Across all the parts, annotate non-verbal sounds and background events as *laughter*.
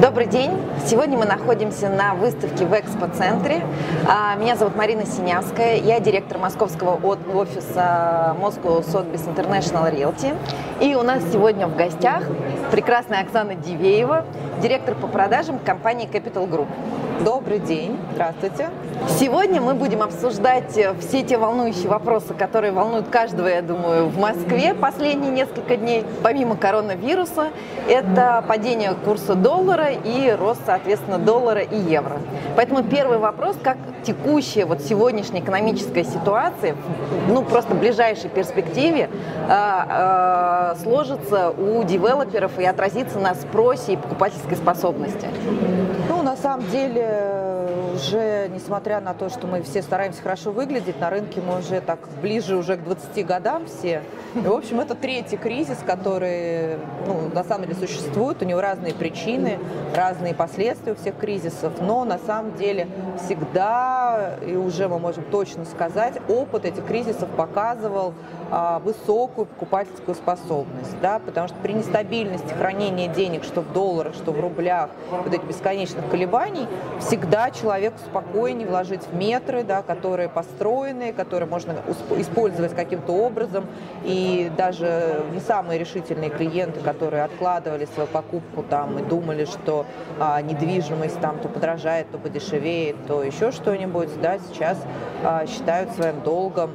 Добрый день! Сегодня мы находимся на выставке в экспоцентре. А, меня зовут Марина Синявская, я директор московского офиса Moscow Sotheby's International Realty. И у нас сегодня в гостях прекрасная Оксана Дивеева, директор по продажам компании Capital Group. Добрый день, здравствуйте. Сегодня мы будем обсуждать все те волнующие вопросы, которые волнуют каждого, я думаю, в Москве последние несколько дней. Помимо коронавируса, это падение курса доллара и рост, соответственно, доллара и евро. Поэтому первый вопрос, как текущая вот сегодняшняя экономическая ситуация, ну просто в ближайшей перспективе э, э, сложится у девелоперов и отразится на спросе и покупательской способности? Ну, на самом деле, уже, несмотря на то, что мы все стараемся хорошо выглядеть, на рынке мы уже так ближе уже к 20 годам все. И, в общем, это третий кризис, который, ну, на самом деле существует. У него разные причины, разные последствия у всех кризисов. Но на самом деле всегда, и уже мы можем точно сказать, опыт этих кризисов показывал а, высокую покупательскую способность. Да, потому что при нестабильности хранения денег, что в долларах, что в рублях, вот этих бесконечных колебаний, всегда человеку спокойнее вложить в метры, да, которые построены, которые можно использовать каким-то образом. И даже не самые решительные клиенты, которые откладывали свою покупку там и думали, что а, недвижимость там то подорожает, то подешевеет, то еще что-нибудь, да, сейчас а, считают своим долгом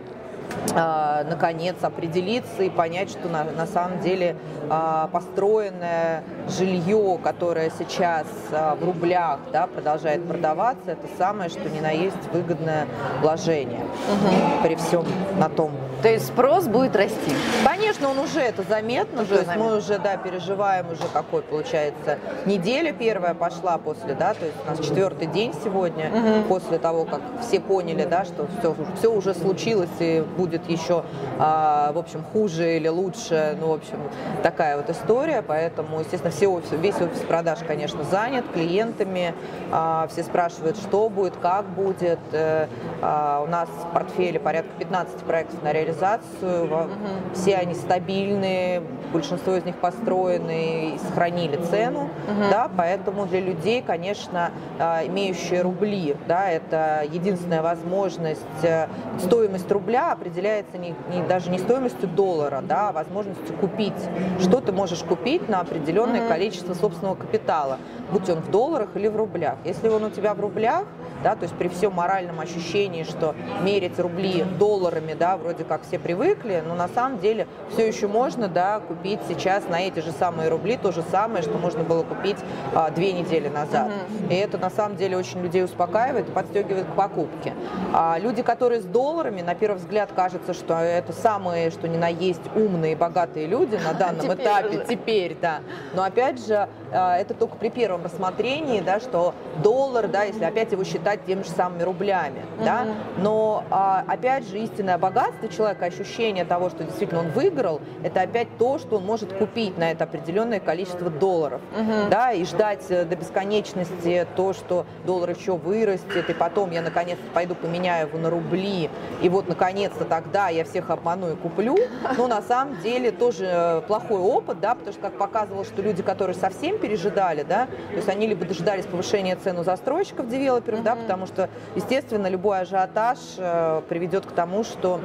наконец определиться и понять, что на, на самом деле а, построенное жилье, которое сейчас а, в рублях да, продолжает продаваться, это самое, что ни на есть выгодное вложение угу. при всем на том. То есть спрос будет расти? Конечно, он уже это заметно. Уже то есть заметно. мы уже, да, переживаем уже какой, получается, неделя первая пошла после, да, то есть у нас четвертый день сегодня, угу. после того, как все поняли, да, что все, все уже случилось и будет еще, а, в общем, хуже или лучше, ну, в общем, такая вот история, поэтому, естественно, все офис, весь офис продаж, конечно, занят клиентами, а, все спрашивают, что будет, как будет, а, у нас в портфеле порядка 15 проектов на реализацию, все они стабильные, большинство из них построены и сохранили цену, да, поэтому для людей, конечно, имеющие рубли, да, это единственная возможность, э, стоимость рубля определяется не, не, даже не стоимостью доллара, да, а возможностью купить. Что ты можешь купить на определенное mm-hmm. количество собственного капитала, будь он в долларах или в рублях. Если он у тебя в рублях, да, то есть при всем моральном ощущении, что мерить рубли долларами, да, вроде как все привыкли, но на самом деле все еще можно, да, купить сейчас на эти же самые рубли то же самое, что можно было купить а, две недели назад. Mm-hmm. И это на самом деле очень людей успокаивает и подстегивает к покупке. А люди, которые с долларами, на первый взгляд кажется, что это самые, что ни на есть умные, богатые люди на *laughs* данном этапе, теперь, да. Но опять же, а, это только при первом рассмотрении, да, что доллар, да, если опять его считать теми же самыми рублями, угу. да, но а, опять же истинное богатство человека, ощущение того, что действительно он выиграл, это опять то, что он может купить на это определенное количество долларов, угу. да, и ждать э, до бесконечности то, что доллар еще вырастет, и потом я наконец-то пойду поменяю его на рубли, и вот наконец-то тогда я всех обману и куплю, но на самом деле тоже э, плохой опыт, да, потому что как показывало, что люди, которые совсем пережидали, да, то есть они либо дожидались повышения цен у застройщиков, девелоперов, mm-hmm. да, потому что, естественно, любой ажиотаж э, приведет к тому, что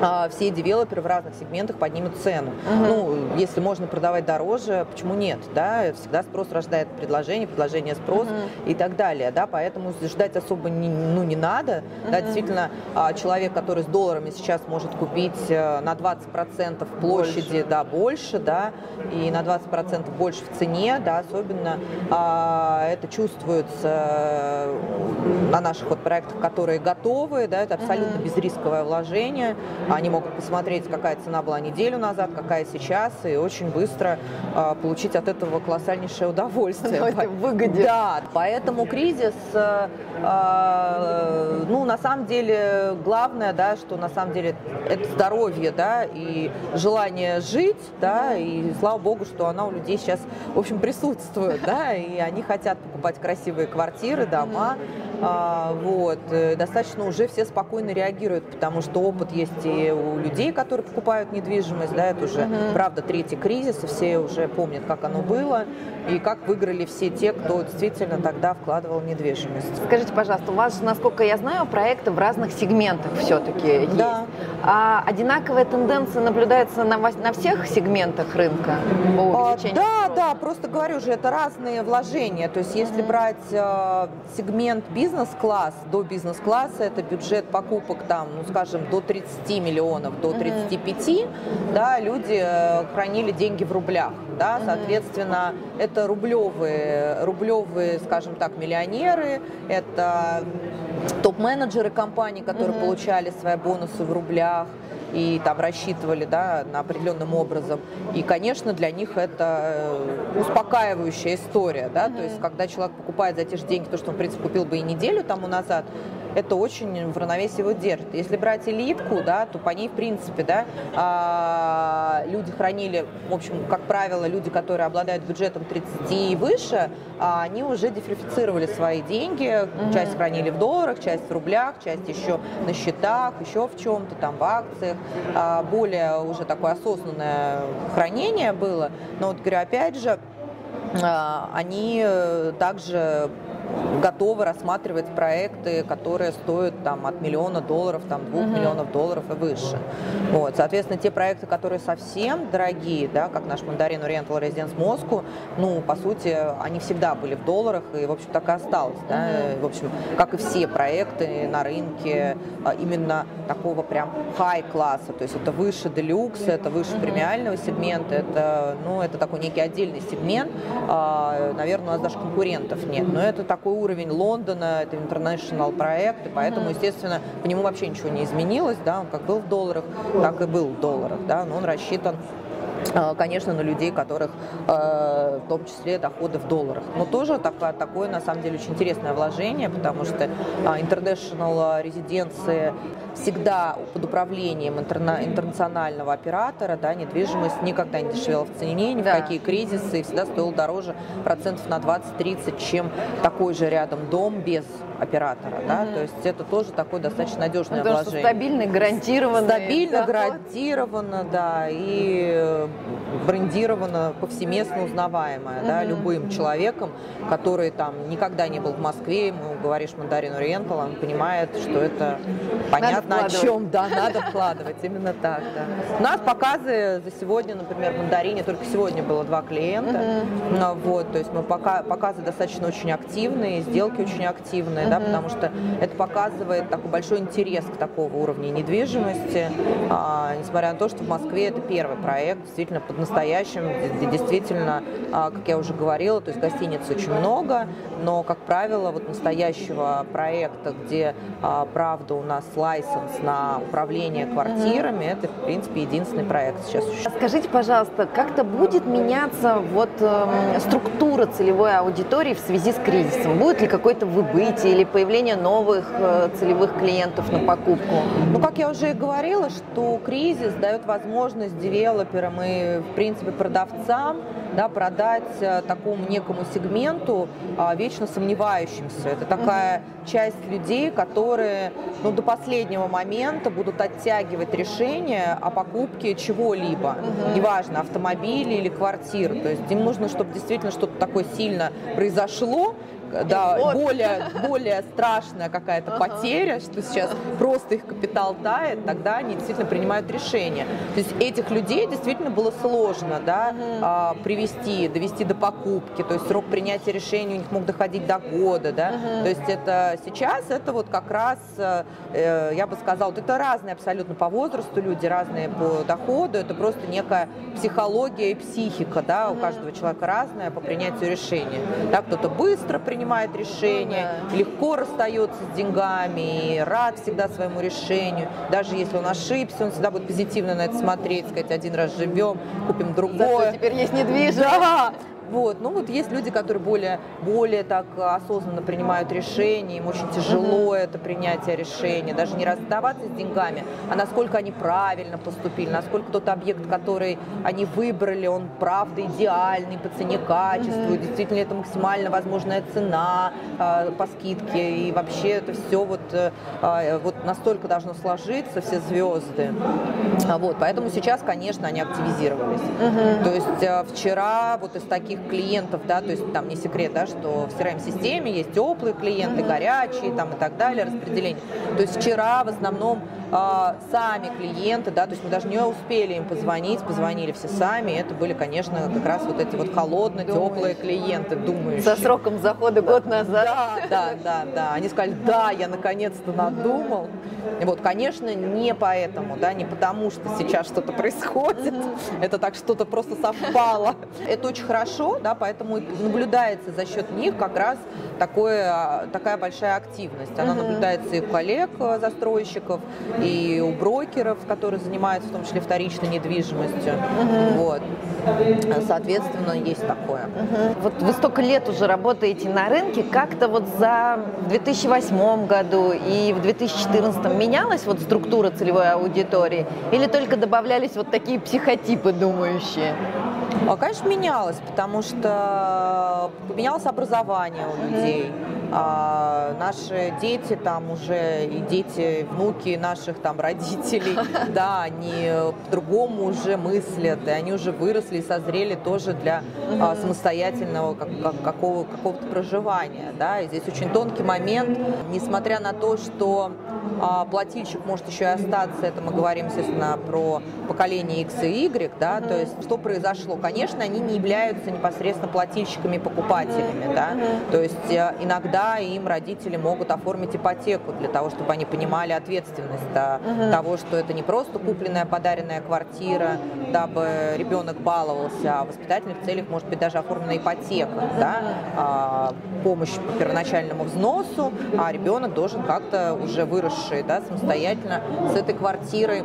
э, все девелоперы в разных сегментах поднимут цену. Mm-hmm. Ну, если можно продавать дороже, почему нет, да, всегда спрос рождает предложение, предложение спрос mm-hmm. и так далее, да, поэтому ждать особо не, ну, не надо, mm-hmm. да, действительно, э, человек, который с долларами сейчас может купить э, на 20% площади, больше. да, больше, да, и на 20% больше в цене, да, особенно а, это чувствуется э, на наших вот проектах, которые готовы, да, это абсолютно mm-hmm. безрисковое вложение. Они могут посмотреть, какая цена была неделю назад, какая сейчас, и очень быстро а, получить от этого колоссальнейшее удовольствие. *laughs* Выгоде. Да, поэтому кризис, а, ну, на самом деле, главное, да, что на самом деле это здоровье, да, и желание жить, да, и слава богу, что она у людей сейчас, в общем, присутствует, да, и они хотят покупать красивые квартиры, дома, вот. Э, достаточно уже все спокойно реагируют, потому что опыт есть и у людей, которые покупают недвижимость, да, это уже, угу. правда, третий кризис, и все уже помнят, как оно было, и как выиграли все те, кто действительно тогда вкладывал в недвижимость. Скажите, пожалуйста, у вас, насколько я знаю, проекты в разных сегментах все-таки есть. Да. А одинаковая тенденция наблюдается на, на всех сегментах рынка по А, да, да, просто говорю же, это разные вложения. То есть если mm-hmm. брать э, сегмент бизнес-класс, до бизнес-класса это бюджет покупок там, ну скажем, до 30 миллионов, до 35, mm-hmm. да, люди э, хранили деньги в рублях, да, mm-hmm. соответственно, это рублевые, рублевые, скажем так, миллионеры, это топ-менеджеры компаний, которые mm-hmm. получали свои бонусы в рублях, и там рассчитывали да, на определенным образом. И, конечно, для них это э, успокаивающая история. Да? Mm-hmm. То есть, когда человек покупает за те же деньги то, что он, в принципе, купил бы и неделю тому назад, это очень в равновесии его держит. Если брать элитку, да, то по ней, в принципе, да, а, люди хранили, в общем, как правило, люди, которые обладают бюджетом 30 и выше, а, они уже дифференцировали свои деньги, часть хранили в долларах, часть в рублях, часть еще на счетах, еще в чем-то, там, в акциях. А, более уже такое осознанное хранение было. Но вот говорю, опять же, они э, также готовы рассматривать проекты, которые стоят там, от миллиона долларов, там, двух mm-hmm. миллионов долларов и выше. Вот, соответственно, те проекты, которые совсем дорогие, да, как наш Мандарин Oriental Residence Moscow, ну, по сути, они всегда были в долларах, и, в общем, так и осталось. Да? Mm-hmm. В общем, как и все проекты на рынке, а, именно такого прям хай-класса, то есть это выше делюкс, это выше mm-hmm. премиального сегмента, это, ну, это такой некий отдельный сегмент, а, наверное, у нас даже конкурентов нет, но это такой уровень Лондона, это international проект, и поэтому, естественно, по нему вообще ничего не изменилось, да, он как был в долларах, так и был в долларах, да, но он рассчитан конечно, на людей, которых э, в том числе доходы в долларах. Но тоже такое, такое на самом деле очень интересное вложение, потому что а, international резиденции всегда под управлением интерна, интернационального оператора, да, недвижимость никогда не дешевела в цене, ни да. в какие кризисы, и всегда стоила дороже процентов на 20-30, чем такой же рядом дом без оператора, mm-hmm. да, то есть это тоже такое достаточно надежное Потому вложение. стабильно, гарантированно. Стабильно, гарантированно, да, и брендировано, повсеместно узнаваемое, mm-hmm. да, любым человеком, который там никогда не был в Москве, ему говоришь мандарин Ориентал, он понимает, что это понятно о чем, да, надо вкладывать, именно так, да. У нас показы за сегодня, например, в мандарине только сегодня было два клиента, mm-hmm. вот, то есть мы пока, показы достаточно очень активные, сделки очень активные, да, потому что это показывает такой большой интерес к такого уровня недвижимости, а, несмотря на то, что в Москве это первый проект, действительно под настоящим, действительно, а, как я уже говорила, то есть гостиниц очень много, но, как правило, вот настоящего проекта, где, а, правда, у нас лайсенс на управление квартирами, это, в принципе, единственный проект сейчас. Скажите, пожалуйста, как-то будет меняться вот э, структура целевой аудитории в связи с кризисом? Будет ли какое-то выбытие или появление новых э, целевых клиентов на покупку? Ну, как я уже и говорила, что кризис дает возможность девелоперам и, в принципе, продавцам да, продать э, такому некому сегменту а, вечно сомневающимся. Это такая mm-hmm. часть людей, которые ну, до последнего момента будут оттягивать решение о покупке чего-либо, mm-hmm. неважно, автомобиля или квартиры. То есть им нужно, чтобы действительно что-то такое сильно произошло, да, вот. более, более страшная какая-то ага. потеря, что сейчас просто их капитал тает, тогда они действительно принимают решение. То есть этих людей действительно было сложно да, угу. а, привести, довести до покупки, то есть срок принятия решения у них мог доходить до года. Да? Угу. То есть это сейчас это вот как раз, э, я бы сказала, вот это разные абсолютно по возрасту люди, разные по доходу, это просто некая психология и психика, да, у каждого человека разная по принятию решения. Да, кто-то быстро принимает принимает решения, ну, легко расстается с деньгами, и рад всегда своему решению. Даже если он ошибся, он всегда будет позитивно на это смотреть, сказать, один раз живем, купим другое. Зато теперь есть недвижимость. Да, Вот, ну вот есть люди, которые более, более так осознанно принимают решения, им очень тяжело это принятие решения, даже не расставаться с деньгами, а насколько они правильно поступили, насколько тот объект, который они выбрали, он правда идеальный по цене качеству, действительно это максимально возможная цена э, по скидке, и вообще это все вот, э, вот настолько должно сложиться, все звезды. Вот, поэтому сейчас, конечно, они активизировались. Угу. То есть э, вчера вот из таких клиентов, да, то есть там не секрет, да, что в CRM-системе есть теплые клиенты, горячие там и так далее, распределение. То есть вчера в основном э, сами клиенты, да, то есть мы даже не успели им позвонить, позвонили все сами, это были, конечно, как раз вот эти вот холодные, теплые клиенты, думающие. Со сроком захода год назад. Да, да, да, да. Они сказали, да, я наконец-то надумал. Вот, конечно, не поэтому, да, не потому что сейчас что-то происходит, это так что-то просто совпало. Это очень хорошо, да, поэтому наблюдается за счет них как раз такое, а, такая большая активность. Она наблюдается и у коллег э, застройщиков, и у брокеров, которые занимаются в том числе вторичной недвижимостью. Вот. Соответственно, есть такое. Вот вы столько лет уже работаете на рынке, как-то вот за 2008 году и в 2014 менялась вот структура целевой аудитории? Или только добавлялись вот такие психотипы думающие? А, конечно, менялось, потому что поменялось образование у людей. А наши дети там уже, и дети, внуки наших там родителей, *laughs* да, они по-другому уже мыслят, и они уже выросли и созрели тоже для а, самостоятельного как, как, какого, какого-то проживания, да, и здесь очень тонкий момент, несмотря на то, что плательщик может еще и остаться, это мы говорим, естественно, про поколение X и Y, да, то есть что произошло, конечно, они не являются непосредственно плательщиками и покупателями, да, то есть э, иногда им родители могут оформить ипотеку для того, чтобы они понимали ответственность да, того, что это не просто купленная, подаренная квартира, дабы ребенок баловался, а в воспитательных целях может быть даже оформлена ипотека, да, а, помощь по первоначальному взносу, а ребенок должен как-то уже выросший, да, самостоятельно с этой квартирой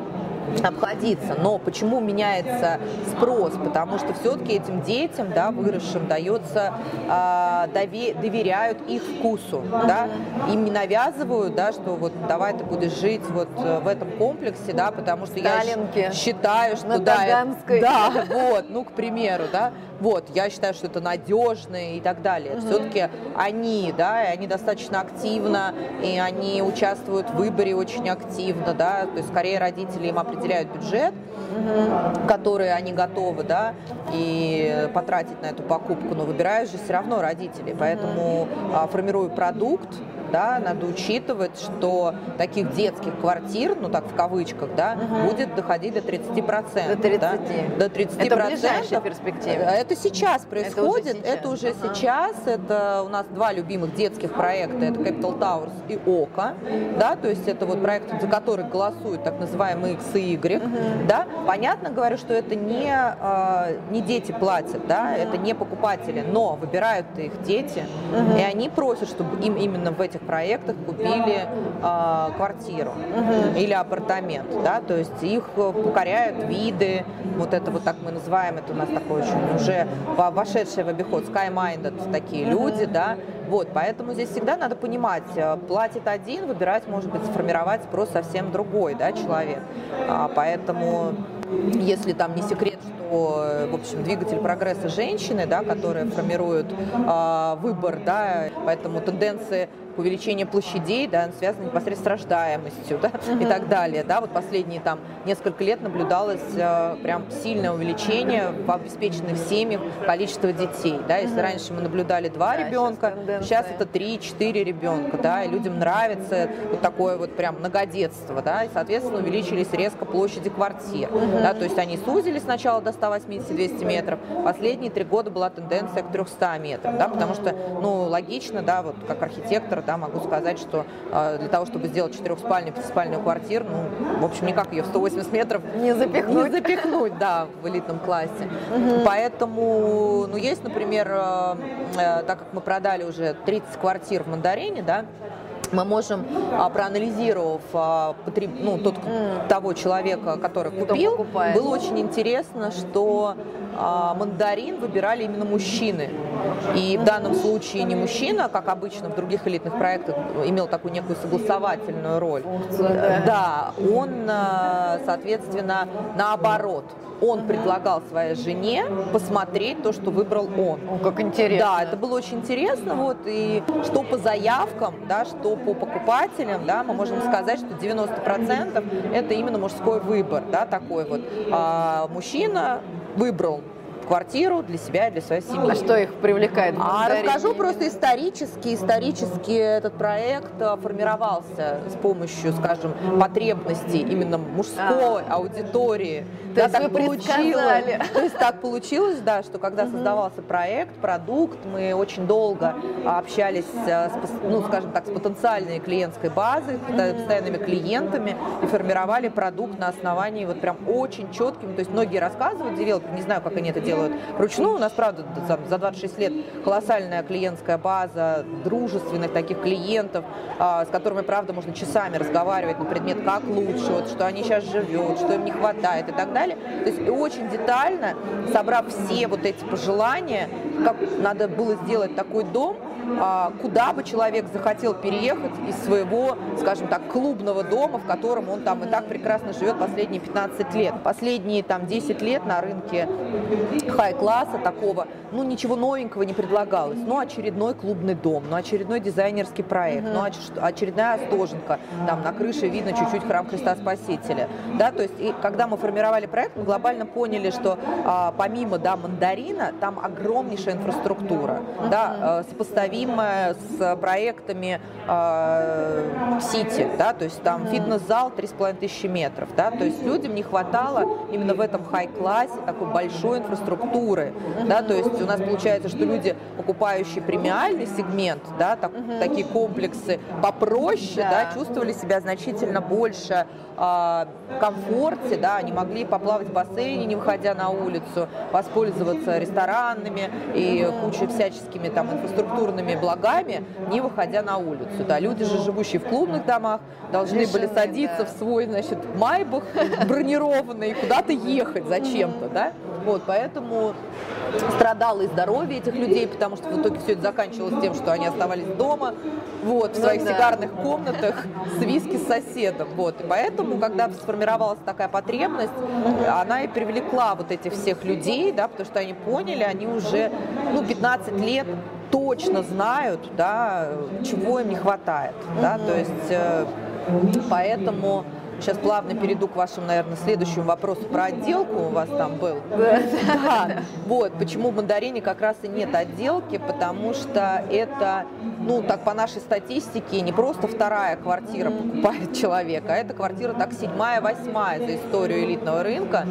обходиться. Но почему меняется спрос? Потому что все-таки этим детям, да, выросшим, дается, э, дове, доверяют их вкусу, да, им не навязывают, да, что вот давай ты будешь жить вот э, в этом комплексе, да, потому что Сталинки. я считаю, что да, да, вот, ну, к примеру, да, вот, я считаю, что это надежно и так далее. Угу. Все-таки они, да, и они достаточно активно, и они участвуют в выборе очень активно, да, то есть скорее родители им определяют бюджет, угу. который они готовы, да, и потратить на эту покупку, но выбирают же все равно родители, поэтому угу. формирую продукт, да, надо учитывать, что таких детских квартир, ну так в кавычках, да, угу. будет доходить до 30%. До 30. Да, до 30%. Это в ближайшей перспективе. Это сейчас происходит, это уже сейчас. Это, уже ага. сейчас. это у нас два любимых детских проекта, это Capital Towers и ОКО, да, то есть это вот проект, за который голосуют так называемые X и Y, угу. да. Понятно, говорю, что это не, э, не дети платят, да, угу. это не покупатели, но выбирают их дети, угу. и они просят, чтобы им именно в этих этих проектах купили э, квартиру угу. или апартамент, да, то есть их э, покоряют виды, вот это вот так мы называем, это у нас такой очень уже вошедший в обиход sky-minded такие люди, да, вот, поэтому здесь всегда надо понимать, э, платит один, выбирать, может быть, сформировать спрос совсем другой, да, человек, а, поэтому если там не секрет, что, в общем, двигатель прогресса женщины, да, которые формируют э, выбор, да, поэтому тенденции увеличение площадей, да, связано непосредственно с рождаемостью, да, угу. и так далее, да, вот последние там несколько лет наблюдалось э, прям сильное увеличение в обеспеченных семьях количества детей, да, если угу. раньше мы наблюдали два да, ребенка, сейчас, сейчас это три-четыре ребенка, да, и людям нравится вот такое вот прям многодетство, да, и, соответственно, увеличились резко площади квартир, угу. да, то есть они сузились сначала до 180-200 метров, последние три года была тенденция к 300 метрам, да, потому что, ну, логично, да, вот как архитектор, да, могу сказать, что э, для того, чтобы сделать четырехспальную, пятиспальную квартиру, ну, в общем, никак ее в 180 метров *laughs* не запихнуть, не запихнуть да, в элитном классе. Угу. Поэтому, ну, есть, например, э, э, так как мы продали уже 30 квартир в Мандарине, да, мы можем, а, проанализировав а, потреб... ну, тот, mm. того человека, который купил, было очень интересно, что а, мандарин выбирали именно мужчины. И в данном случае не мужчина, как обычно в других элитных проектах, имел такую некую согласовательную роль. Да, он, соответственно, наоборот он предлагал своей жене посмотреть то, что выбрал он. О, как интересно. Да, это было очень интересно. Вот, и что по заявкам, да, что по покупателям, да, мы можем сказать, что 90% это именно мужской выбор, да, такой вот. А мужчина выбрал квартиру для себя и для своей семьи. А что их привлекает? А расскажу просто исторически. Исторически этот проект э, формировался с помощью, скажем, потребностей именно мужской а. аудитории. То да, так получилось. То есть так получилось, да, что когда угу. создавался проект, продукт, мы очень долго общались с, ну, скажем так, с потенциальной клиентской базой, угу. постоянными клиентами и формировали продукт на основании вот прям очень четким. То есть многие рассказывают, девелоперы, не знаю, как они это делают, делают вручную. У нас, правда, за 26 лет колоссальная клиентская база дружественных таких клиентов, а, с которыми, правда, можно часами разговаривать на предмет, как лучше, вот, что они сейчас живут, что им не хватает и так далее. То есть очень детально, собрав все вот эти пожелания, как надо было сделать такой дом, а, куда бы человек захотел переехать из своего, скажем так, клубного дома, в котором он там и так прекрасно живет последние 15 лет. Последние там 10 лет на рынке хай-класса такого, ну ничего новенького не предлагалось. Ну очередной клубный дом, ну очередной дизайнерский проект, ну очередная остоженка, там на крыше видно чуть-чуть храм Христа Спасителя. Да, то есть и когда мы формировали проект, мы глобально поняли, что а, помимо да, мандарина, там огромнейшая инфраструктура, да, э, сопоставимая с проектами э, Сити, да, то есть там фитнес-зал 3,5 тысячи метров, да, то есть людям не хватало именно в этом хай-классе такой большой инфраструктуры, да, то есть у нас получается, что люди, покупающие премиальный сегмент, да, так, такие комплексы попроще, да. да, чувствовали себя значительно больше э, комфорте, да, они могли поплавать в бассейне, не выходя на улицу, воспользоваться ресторанными и кучей всяческими там инфраструктурными благами, не выходя на улицу. Да, люди же, живущие в клубных домах, должны Лишены, были садиться да. в свой, значит, майбах *laughs* бронированный, куда-то ехать зачем-то, да. Вот, поэтому страдало и здоровье этих людей, потому что в итоге все это заканчивалось тем, что они оставались дома, вот, в ну своих ну, да. сигарных комнатах с виски с соседом, вот. И поэтому, когда сформировалась такая потребность, она и привлекла вот этих всех людей, да, потому что они поняли, они уже, ну, 15 лет точно знают, да, чего им не хватает, да, то есть э, поэтому Сейчас плавно перейду к вашему, наверное, следующему вопросу про отделку у вас там был. Да. Вот, почему в мандарине как раз и нет отделки, потому что это, ну, так по нашей статистике, не просто вторая квартира покупает человека, а это квартира так седьмая, восьмая за историю элитного рынка.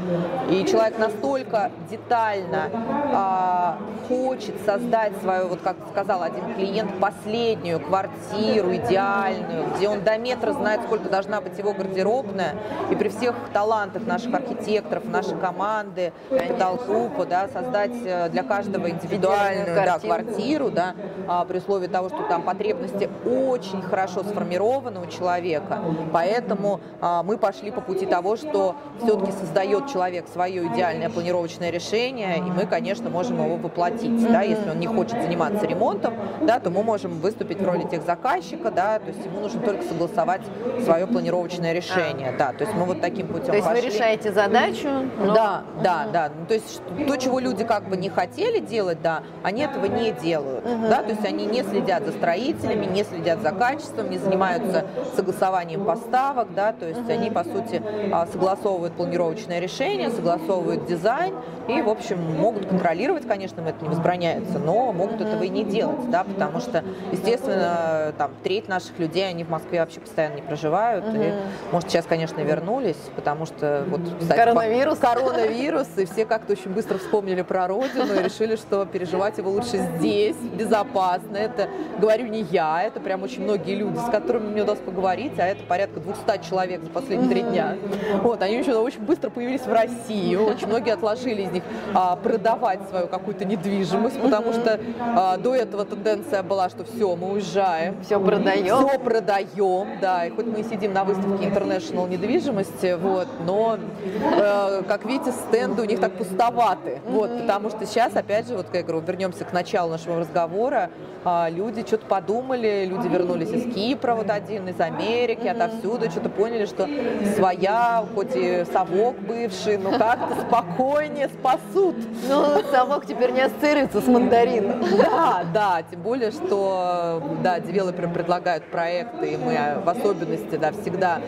И человек настолько детально а, хочет создать свою, вот как сказал один клиент, последнюю квартиру идеальную, где он до метра знает, сколько должна быть его гардероб, крупная. И при всех талантах наших архитекторов, нашей команды, капитал-группы, да, создать э, для каждого индивидуальную да, квартиру, да, а, при условии того, что там потребности очень хорошо сформированы у человека. Поэтому а, мы пошли по пути того, что все-таки создает человек свое идеальное планировочное решение, и мы, конечно, можем его воплотить. Да, если он не хочет заниматься ремонтом, да, то мы можем выступить в роли тех заказчика, да, то есть ему нужно только согласовать свое планировочное решение решение, да. То есть мы вот таким путем То есть пошли. вы решаете задачу? Но... Да, да, да. Ну, то есть то, чего люди как бы не хотели делать, да, они этого не делают, угу. да. То есть они не следят за строителями, не следят за качеством, не занимаются согласованием поставок, да. То есть угу. они по сути а, согласовывают планировочное решение, согласовывают дизайн и, в общем, могут контролировать, конечно, это не возбраняется, но могут этого и не делать, да, потому что, естественно, там треть наших людей, они в Москве вообще постоянно не проживают, и, может, сейчас, конечно, вернулись, потому что вот, кстати, коронавирус. коронавирус, и все как-то очень быстро вспомнили про родину и решили, что переживать его лучше здесь, безопасно. Это говорю не я, это прям очень многие люди, с которыми мне удалось поговорить, а это порядка 200 человек за последние три дня. Вот, они еще очень быстро появились в России, очень многие отложили из них а, продавать свою какую-то недвижимость, потому что а, до этого тенденция была, что все, мы уезжаем. Все продаем. Все продаем, да, и хоть мы сидим на выставке International недвижимости, вот, но, э, как видите, стенды у них так пустоваты, вот, потому что сейчас, опять же, вот, как я говорю, вернемся к началу нашего разговора, а, люди что-то подумали, люди вернулись из Кипра, вот один, из Америки, отовсюду, что-то поняли, что своя, хоть и совок бывший, но как-то спокойнее спасут. Ну, совок теперь не ассоциируется с мандарином. Да, да, тем более, что, да, девелоперы предлагают проекты, и мы в особенности, да, всегда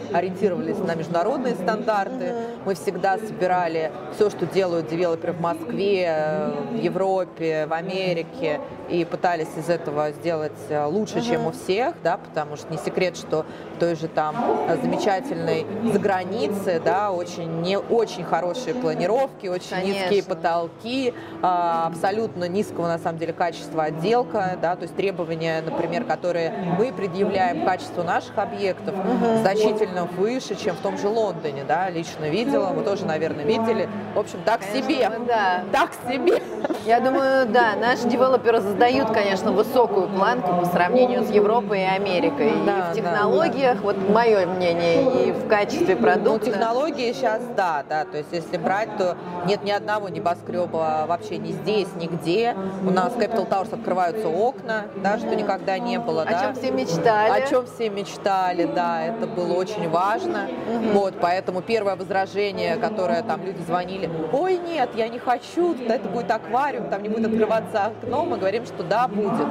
ориентировались на международные стандарты. Мы всегда собирали все, что делают девелоперы в Москве, в Европе, в Америке, и пытались из этого сделать э, лучше, чем у всех, да, потому что не секрет, что в той же там э, замечательной загранице, да, очень не очень хорошие планировки, очень Конечно. низкие потолки, а, абсолютно низкого на самом деле качества отделка, да, то есть требования, например, которые мы предъявляем к качеству наших объектов, значительно выше, чем в том же Лондоне, да, лично видела, вы тоже, наверное, видели. В общем, так Конечно, себе, да. так себе. Я думаю, да, наши девелоперы задают, конечно, высокую планку по сравнению с Европой и Америкой. Да, и в технологиях, да. вот мое мнение, и в качестве ну, продукта. Ну, технологии сейчас, да, да, то есть если брать, то нет ни одного небоскреба вообще ни здесь, нигде. У нас в Capital Towers открываются окна, да, что никогда не было. О да. чем все мечтали. О чем все мечтали, да, это было очень важно. Угу. Вот, поэтому первое возражение, которое там люди звонили, ой, нет, я не хочу, это будет аквариум, там не будет открываться окно, мы говорим, что да, будет.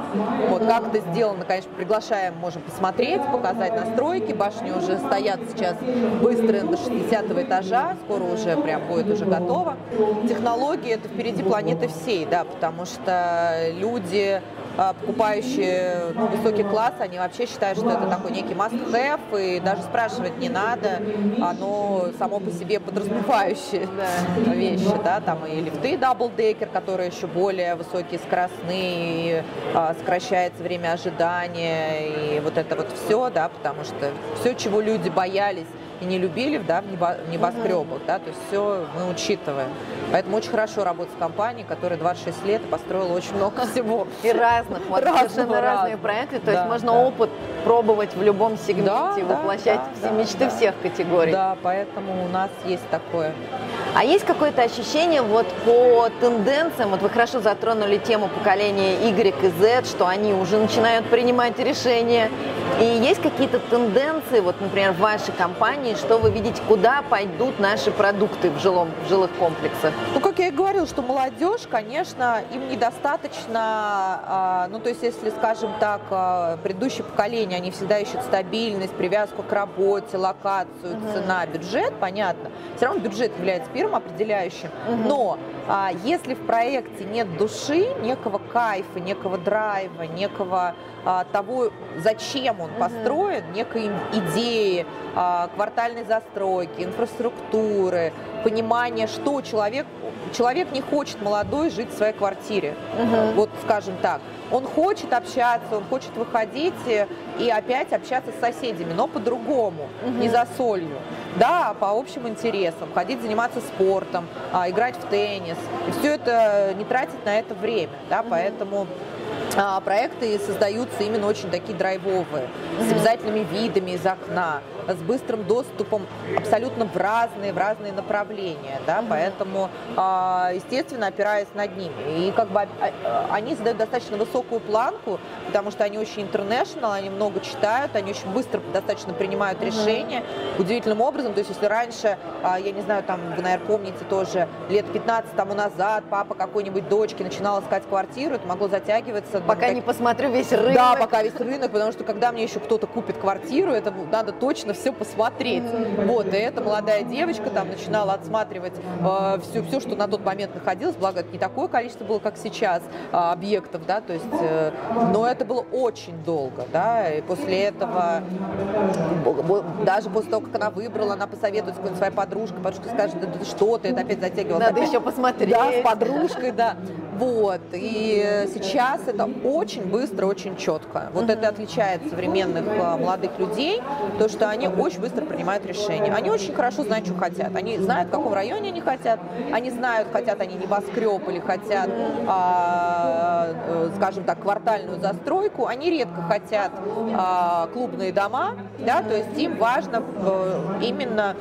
Вот, как это сделано, конечно, приглашаем, можем посмотреть, показать настройки, башни уже стоят сейчас быстро до 60 этажа, скоро уже прям будет уже готово. Технологии это впереди планеты всей, да, потому что люди покупающие ну, высокий класс, они вообще считают, что это такой некий must-have, и даже спрашивать не надо, оно само по себе подразумевающие да. вещи, да, там и лифты double-decker, которые еще более высокие, скоростные, и, а, сокращается время ожидания, и вот это вот все, да, потому что все, чего люди боялись и не любили да, в небоскребах, да, то есть все мы учитываем. Поэтому очень хорошо работать с компанией, которая 26 лет построила очень много всего. И разных, вот совершенно разные проекты, то есть можно опыт пробовать в любом сегменте, воплощать все мечты всех категорий. Да, поэтому у нас есть такое. А есть какое-то ощущение вот по тенденциям, вот вы хорошо затронули тему поколения Y и Z, что они уже начинают принимать решения, и есть какие-то тенденции, вот, например, в вашей компании, что вы видите, куда пойдут наши продукты в, жилом, в жилых комплексах? Ну, как я и говорила, что молодежь, конечно, им недостаточно, а, ну, то есть, если, скажем так, а, предыдущее поколение, они всегда ищут стабильность, привязку к работе, локацию, угу. цена, бюджет, понятно. Все равно бюджет является первым определяющим. Угу. Но если в проекте нет души, некого кайфа, некого драйва, некого а, того, зачем он построен, некой идеи, а, квартальной застройки, инфраструктуры, понимание, что человек, человек не хочет молодой жить в своей квартире, угу. вот скажем так. Он хочет общаться, он хочет выходить и опять общаться с соседями, но по-другому, угу. не за солью. Да, по общим интересам, ходить заниматься спортом, а, играть в теннис. И все это не тратить на это время, да, поэтому а, проекты создаются именно очень такие драйвовые, с обязательными видами из окна, с быстрым доступом абсолютно в разные, в разные направления, да, поэтому, а, естественно, опираясь над ними. И как бы а, они задают достаточно высокую планку, потому что они очень international, они много читают, они очень быстро достаточно принимают решения, удивительным образом, то есть если раньше, я не знаю, там, вы, наверное, помните тоже, лет 15 тому назад папа какой-нибудь дочки начинал искать квартиру, это могло затягиваться остановиться. Пока не посмотрю весь рынок. Да, пока весь рынок, потому что когда мне еще кто-то купит квартиру, это надо точно все посмотреть. Вот, и эта молодая девочка там начинала отсматривать э, все, все, что на тот момент находилось, благо это не такое количество было, как сейчас, э, объектов, да, то есть, э, но это было очень долго, да, и после этого, даже после того, как она выбрала, она посоветует с какой-нибудь своей подружкой, подружка скажет, да, да что ты, это опять затягивала. Надо опять, еще посмотреть. Да, с подружкой, да. Вот. И сейчас это очень быстро, очень четко. Вот это отличает современных а, молодых людей, то, что они очень быстро принимают решения. Они очень хорошо знают, что хотят. Они знают, в каком районе они хотят. Они знают, хотят они небоскреб или хотят, а, э, скажем так, квартальную застройку. Они редко хотят а, клубные дома, да, то есть им важно э, именно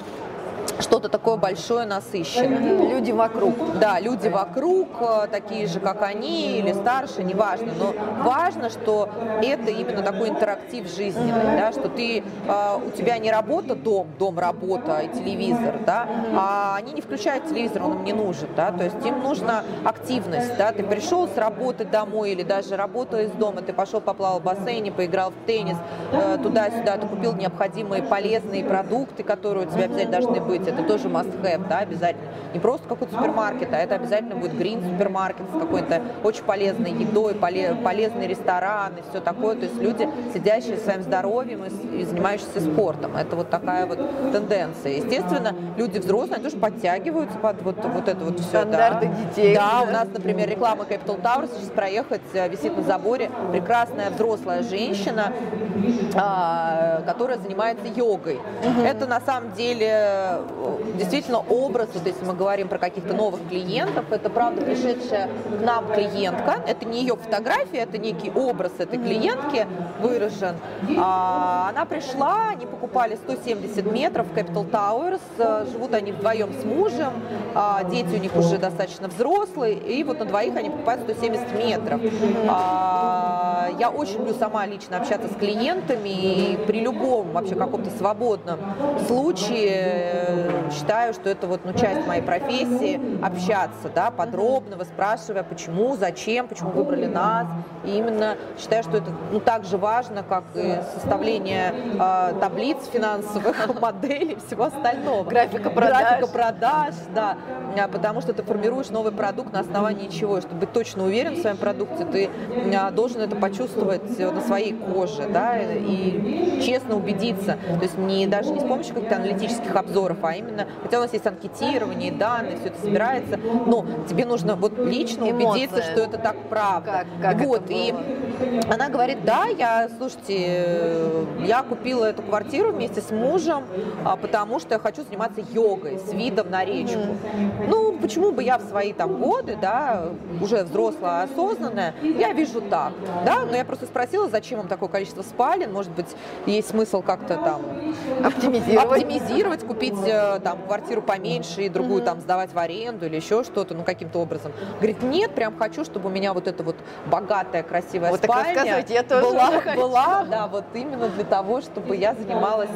что-то такое большое, насыщенное. Люди вокруг. Да, люди вокруг, э, такие же, как они, или старше, неважно. Но важно, что это именно такой интерактив жизненный, да, что ты, э, у тебя не работа, дом, дом, работа и телевизор, да, а они не включают телевизор, он им не нужен, да, то есть им нужна активность, да, ты пришел с работы домой или даже работа из дома, ты пошел поплавал в бассейне, поиграл в теннис, э, туда-сюда, ты купил необходимые полезные продукты, которые у тебя обязательно должны быть, это тоже must-have, да, обязательно. Не просто какой-то супермаркет, а это обязательно будет green супермаркет с какой-то очень полезной едой, полезный ресторан и все такое. То есть люди, сидящие своим здоровьем и, и занимающиеся спортом. Это вот такая вот тенденция. Естественно, люди взрослые, они тоже подтягиваются под вот, вот это вот все. Стандарты да. детей. Да, у нас, например, реклама Capital Tower сейчас проехать, э, висит на заборе прекрасная взрослая женщина, а, которая занимается йогой. Угу. Это на самом деле действительно образ, вот если мы говорим про каких-то новых клиентов, это правда пришедшая к нам клиентка, это не ее фотография, это некий образ этой клиентки выражен. А, она пришла, они покупали 170 метров Capital Towers, живут они вдвоем с мужем, а, дети у них уже достаточно взрослые, и вот на двоих они покупают 170 метров. А, я очень люблю сама лично общаться с клиентами, и при любом вообще каком-то свободном случае считаю, что это вот ну, часть моей профессии, общаться, да, подробно, спрашивая, почему, зачем, почему выбрали нас. И именно считаю, что это ну, так же важно, как и составление э, таблиц финансовых, *laughs* моделей, всего остального. Графика продаж. Графика продаж, да. А, потому что ты формируешь новый продукт на основании чего? Чтобы быть точно уверен в своем продукте, ты а, должен это почувствовать на своей коже, да, и честно убедиться. То есть не, даже не с помощью каких-то аналитических обзоров, а именно, хотя у нас есть анкетирование, данные, все это собирается, но тебе нужно вот лично Эмоции. убедиться, что это так правда. Как, как вот, и она говорит, да, я, слушайте, я купила эту квартиру вместе с мужем, а, потому что я хочу заниматься йогой с видом на речку. Mm-hmm. Ну, почему бы я в свои там годы, да, уже взрослая, осознанная, я вижу так, да, но я просто спросила, зачем вам такое количество спален, может быть, есть смысл как-то там оптимизировать, оптимизировать купить э, там квартиру поменьше и другую mm-hmm. там сдавать в аренду или еще что-то, ну каким-то образом. Говорит, нет, прям хочу, чтобы у меня вот эта вот богатая, красивая вот спальня я тоже была, была, да, вот именно для того, чтобы я занималась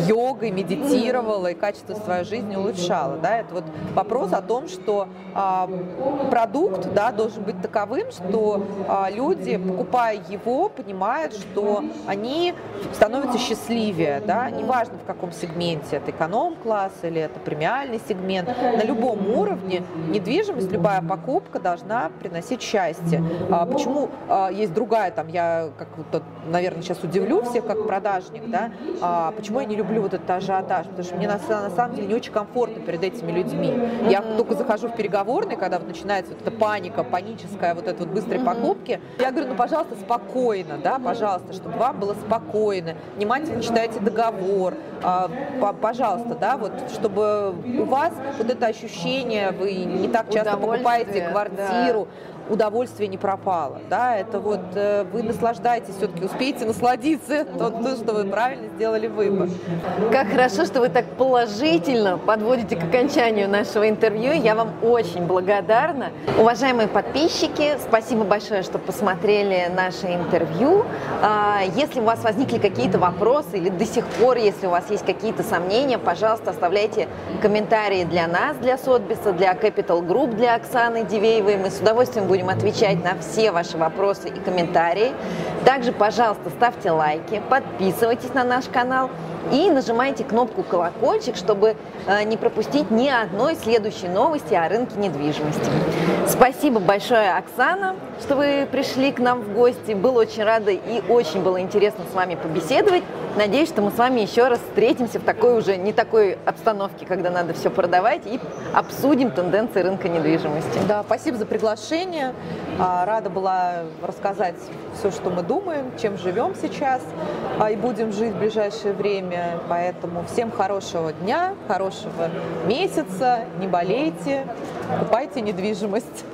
йогой, медитировала и качество своей жизни улучшала, да, это вот вопрос о том, что а, продукт, да, должен быть таковым, что а, люди, покупая его, понимают, что они становятся счастливее, да, неважно в каком сегменте, это эконом-класс или это премиальный сегмент, на любом уровне недвижимость, любая покупка должна приносить счастье. А, почему а, есть другая, там, я, как наверное, сейчас удивлю всех, как продажник, да, а, почему я не люблю вот этот ажиотаж, потому что мне на, на самом деле не очень комфортно перед этими людьми. Я только захожу в переговорный, когда вот начинается вот эта паника, паническая вот эта вот быстрой покупки, я говорю, ну, пожалуйста, спокойно, да, пожалуйста, чтобы вам было спокойно, внимательно читайте договор, а, пожалуйста, да, вот, чтобы у вас вот это ощущение, вы не так часто покупаете квартиру, да удовольствие не пропало. Да? Это вот вы наслаждаетесь, все-таки успеете насладиться, то, что вы правильно сделали выбор. Как хорошо, что вы так положительно подводите к окончанию нашего интервью. Я вам очень благодарна. Уважаемые подписчики, спасибо большое, что посмотрели наше интервью. А, если у вас возникли какие-то вопросы или до сих пор, если у вас есть какие-то сомнения, пожалуйста, оставляйте комментарии для нас, для Сотбиса, для Capital Group, для Оксаны Дивеевой. Мы с удовольствием будем отвечать на все ваши вопросы и комментарии. Также, пожалуйста, ставьте лайки, подписывайтесь на наш канал и нажимайте кнопку колокольчик, чтобы э, не пропустить ни одной следующей новости о рынке недвижимости. Спасибо большое, Оксана, что вы пришли к нам в гости. Был очень рада и очень было интересно с вами побеседовать. Надеюсь, что мы с вами еще раз встретимся в такой уже не такой обстановке, когда надо все продавать, и обсудим тенденции рынка недвижимости. Да, спасибо за приглашение. А, рада была рассказать все, что мы думаем, чем живем сейчас а, и будем жить в ближайшее время. Поэтому всем хорошего дня, хорошего месяца, не болейте, покупайте недвижимость.